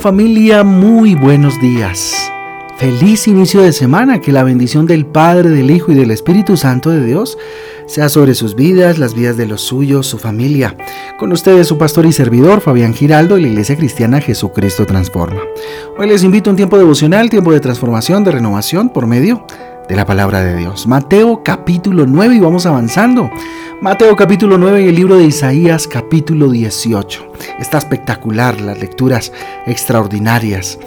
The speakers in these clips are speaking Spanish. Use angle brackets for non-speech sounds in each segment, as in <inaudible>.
Familia, muy buenos días. Feliz inicio de semana, que la bendición del Padre, del Hijo y del Espíritu Santo de Dios sea sobre sus vidas, las vidas de los suyos, su familia. Con ustedes su pastor y servidor Fabián Giraldo y la Iglesia Cristiana Jesucristo Transforma. Hoy les invito a un tiempo devocional, tiempo de transformación, de renovación por medio de la palabra de Dios. Mateo capítulo 9 y vamos avanzando. Mateo capítulo 9 y el libro de Isaías capítulo 18. Está espectacular, las lecturas extraordinarias.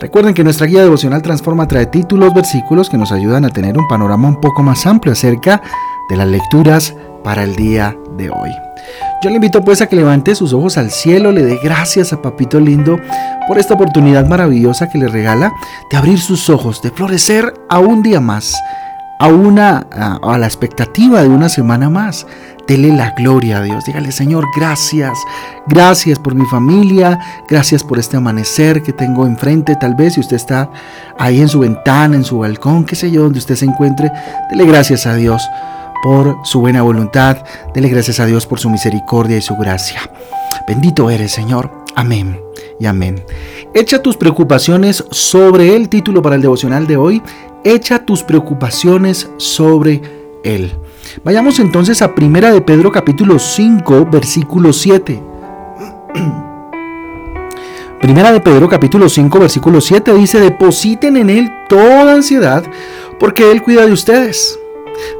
Recuerden que nuestra guía devocional Transforma trae títulos, versículos que nos ayudan a tener un panorama un poco más amplio acerca de las lecturas para el día de hoy. Yo le invito pues a que levante sus ojos al cielo, le dé gracias a Papito Lindo por esta oportunidad maravillosa que le regala de abrir sus ojos, de florecer a un día más, a una a, la expectativa de una semana más. Dele la gloria a Dios. Dígale, Señor, gracias. Gracias por mi familia. Gracias por este amanecer que tengo enfrente. Tal vez si usted está ahí en su ventana, en su balcón, qué sé yo, donde usted se encuentre, dele gracias a Dios por su buena voluntad. Dele gracias a Dios por su misericordia y su gracia. Bendito eres, Señor. Amén y amén. Echa tus preocupaciones sobre el título para el devocional de hoy. Echa tus preocupaciones sobre él. Vayamos entonces a Primera de Pedro capítulo 5, versículo 7. <clears throat> Primera de Pedro capítulo 5 versículo 7 dice, depositen en Él toda ansiedad porque Él cuida de ustedes.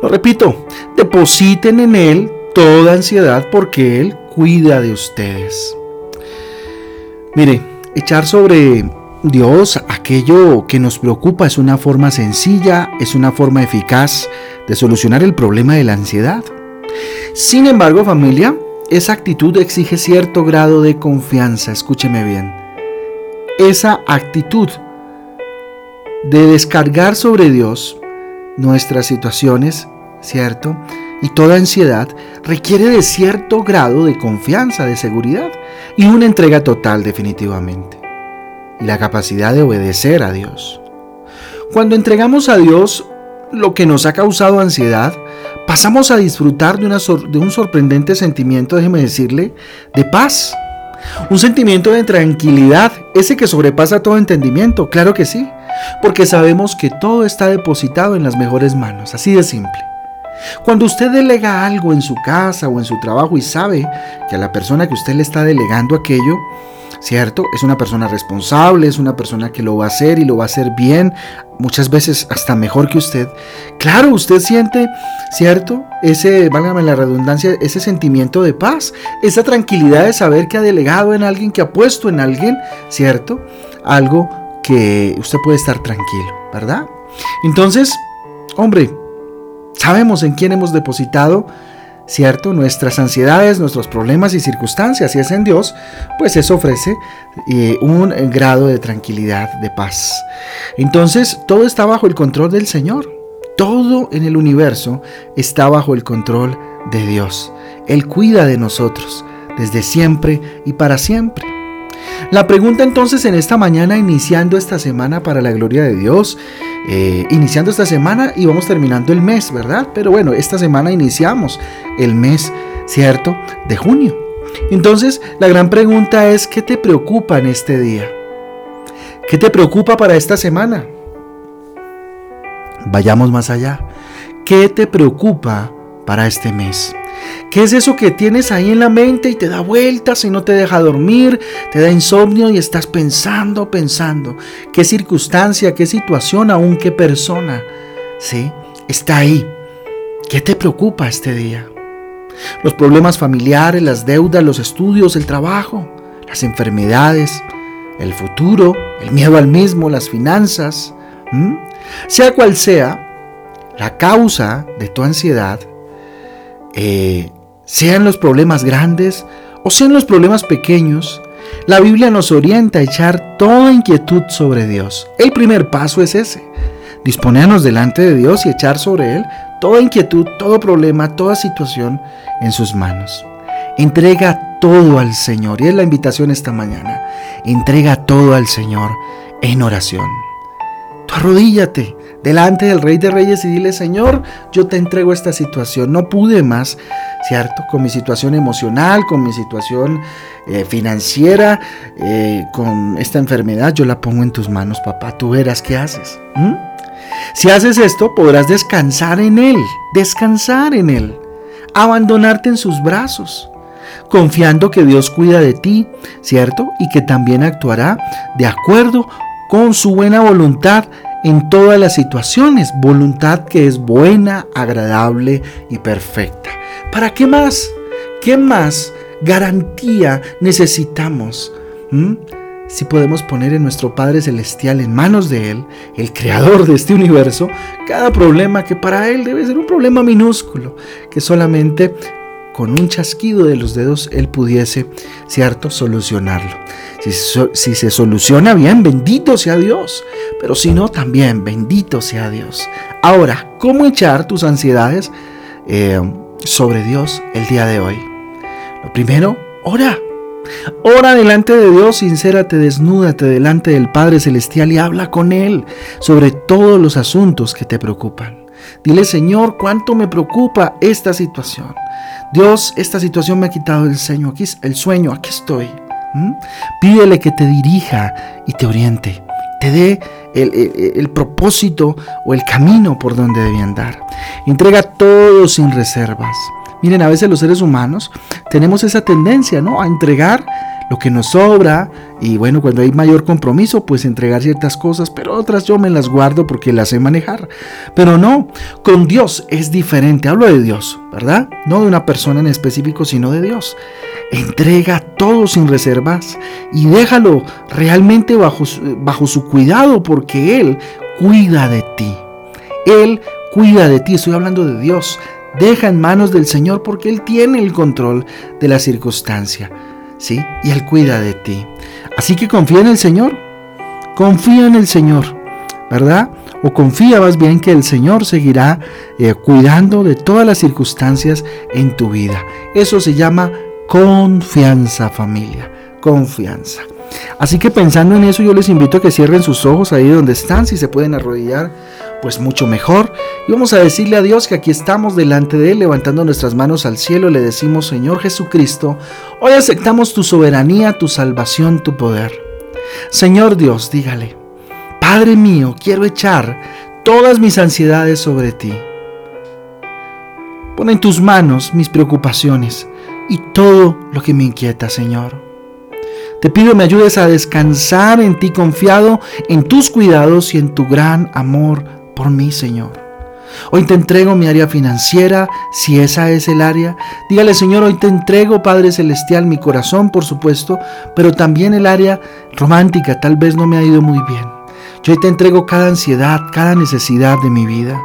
Lo repito, depositen en Él toda ansiedad porque Él cuida de ustedes. Mire, echar sobre Dios aquello que nos preocupa es una forma sencilla, es una forma eficaz de solucionar el problema de la ansiedad. Sin embargo, familia, esa actitud exige cierto grado de confianza, escúcheme bien. Esa actitud de descargar sobre Dios nuestras situaciones, ¿cierto? Y toda ansiedad requiere de cierto grado de confianza, de seguridad y una entrega total definitivamente. Y la capacidad de obedecer a Dios. Cuando entregamos a Dios lo que nos ha causado ansiedad, pasamos a disfrutar de, una de un sorprendente sentimiento, déjeme decirle, de paz. Un sentimiento de tranquilidad, ese que sobrepasa todo entendimiento, claro que sí porque sabemos que todo está depositado en las mejores manos, así de simple. Cuando usted delega algo en su casa o en su trabajo y sabe que a la persona que usted le está delegando aquello, ¿cierto? Es una persona responsable, es una persona que lo va a hacer y lo va a hacer bien, muchas veces hasta mejor que usted. Claro, usted siente, ¿cierto? Ese, válgame la redundancia, ese sentimiento de paz, esa tranquilidad de saber que ha delegado en alguien, que ha puesto en alguien, ¿cierto? Algo que usted puede estar tranquilo, ¿verdad? Entonces, hombre, sabemos en quién hemos depositado, ¿cierto? Nuestras ansiedades, nuestros problemas y circunstancias, y es en Dios, pues eso ofrece eh, un grado de tranquilidad, de paz. Entonces, todo está bajo el control del Señor. Todo en el universo está bajo el control de Dios. Él cuida de nosotros desde siempre y para siempre. La pregunta entonces en esta mañana, iniciando esta semana para la gloria de Dios, eh, iniciando esta semana y vamos terminando el mes, ¿verdad? Pero bueno, esta semana iniciamos el mes, ¿cierto? De junio. Entonces, la gran pregunta es, ¿qué te preocupa en este día? ¿Qué te preocupa para esta semana? Vayamos más allá. ¿Qué te preocupa para este mes? ¿Qué es eso que tienes ahí en la mente y te da vueltas y no te deja dormir, te da insomnio y estás pensando, pensando? ¿Qué circunstancia, qué situación, aún qué persona? ¿Sí? Está ahí. ¿Qué te preocupa este día? Los problemas familiares, las deudas, los estudios, el trabajo, las enfermedades, el futuro, el miedo al mismo, las finanzas. Sea cual sea la causa de tu ansiedad, eh, sean los problemas grandes o sean los problemas pequeños, la Biblia nos orienta a echar toda inquietud sobre Dios. El primer paso es ese, disponernos delante de Dios y echar sobre Él toda inquietud, todo problema, toda situación en sus manos. Entrega todo al Señor y es la invitación esta mañana. Entrega todo al Señor en oración. Arrodíllate delante del Rey de Reyes y dile, Señor, yo te entrego esta situación. No pude más, ¿cierto? Con mi situación emocional, con mi situación eh, financiera, eh, con esta enfermedad, yo la pongo en tus manos, papá. Tú verás qué haces. Si haces esto, podrás descansar en Él, descansar en Él, abandonarte en sus brazos, confiando que Dios cuida de ti, ¿cierto? Y que también actuará de acuerdo con su buena voluntad en todas las situaciones, voluntad que es buena, agradable y perfecta. ¿Para qué más? ¿Qué más garantía necesitamos? ¿Mm? Si podemos poner en nuestro Padre Celestial en manos de Él, el creador de este universo, cada problema que para Él debe ser un problema minúsculo, que solamente con un chasquido de los dedos Él pudiese, ¿cierto?, solucionarlo. Si, se soluciona bien, bendito sea Dios. Pero si no, también, bendito sea Dios. Ahora, ¿cómo echar tus ansiedades eh, sobre Dios el día de hoy? Lo primero, ora. Ora delante de Dios, sincérate, desnúdate delante del Padre Celestial y habla con Él sobre todos los asuntos que te preocupan. Dile, Señor, cuánto me preocupa esta situación. Dios, esta situación me ha quitado el sueño, aquí, el sueño, aquí estoy. Pídele que te dirija y te oriente, te dé el, propósito o el camino por donde debe andar. Entrega todo sin reservas. Miren, a veces los seres humanos tenemos esa tendencia, ¿no? A entregar lo que nos sobra y bueno, cuando hay mayor compromiso, pues entregar ciertas cosas, pero otras yo me las guardo porque las sé manejar. Pero no, con Dios es diferente, hablo de Dios, ¿verdad? No de una persona en específico, sino de Dios. Entrega todo sin reservas y déjalo realmente bajo, bajo su cuidado porque Él cuida de ti. Él cuida de ti, estoy hablando de Dios. Deja en manos del Señor porque Él tiene el control de la circunstancia. ¿Sí? Y Él cuida de ti. Así que confía en el Señor, confía en el Señor, ¿verdad? O confía más bien que el Señor seguirá eh, cuidando de todas las circunstancias en tu vida. Eso se llama confianza familia, confianza. Así que pensando en eso yo les invito a que cierren sus ojos ahí donde están, si se pueden arrodillar pues mucho mejor. Y vamos a decirle a Dios que aquí estamos delante de Él, levantando nuestras manos al cielo, le decimos, Señor Jesucristo, hoy aceptamos tu soberanía, tu salvación, tu poder. Señor Dios, dígale, Padre mío, quiero echar todas mis ansiedades sobre ti. Pon en tus manos mis preocupaciones y todo lo que me inquieta, Señor. Te pido me ayudes a descansar en ti confiado en tus cuidados y en tu gran amor por mí, Señor. Hoy te entrego mi área financiera, si esa es el área. Dígale, Señor, hoy te entrego, Padre Celestial, mi corazón, por supuesto, pero también el área romántica, tal vez no me ha ido muy bien. Yo hoy te entrego cada ansiedad, cada necesidad de mi vida.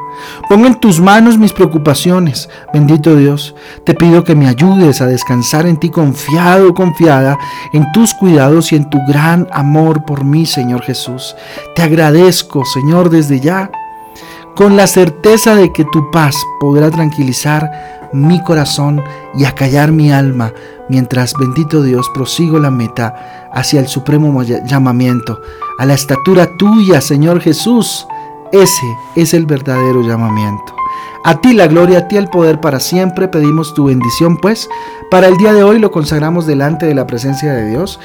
Pongo en tus manos mis preocupaciones. Bendito Dios, te pido que me ayudes a descansar en ti confiado, confiada, en tus cuidados y en tu gran amor por mí, Señor Jesús. Te agradezco, Señor, desde ya con la certeza de que tu paz podrá tranquilizar mi corazón y acallar mi alma, mientras, bendito Dios, prosigo la meta hacia el supremo llamamiento, a la estatura tuya, Señor Jesús. Ese es el verdadero llamamiento. A ti la gloria, a ti el poder para siempre. Pedimos tu bendición, pues. Para el día de hoy lo consagramos delante de la presencia de Dios.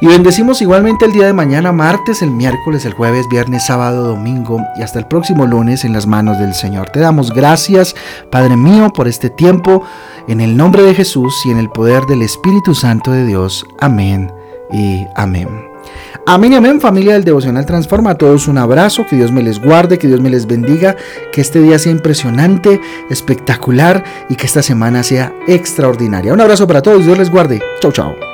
Y bendecimos igualmente el día de mañana, martes, el miércoles, el jueves, viernes, sábado, domingo y hasta el próximo lunes en las manos del Señor. Te damos gracias, Padre mío, por este tiempo, en el nombre de Jesús y en el poder del Espíritu Santo de Dios. Amén y amén. Amén y amén, familia del Devocional Transforma. A todos un abrazo, que Dios me les guarde, que Dios me les bendiga, que este día sea impresionante, espectacular y que esta semana sea extraordinaria. Un abrazo para todos, Dios les guarde. Chau, chau.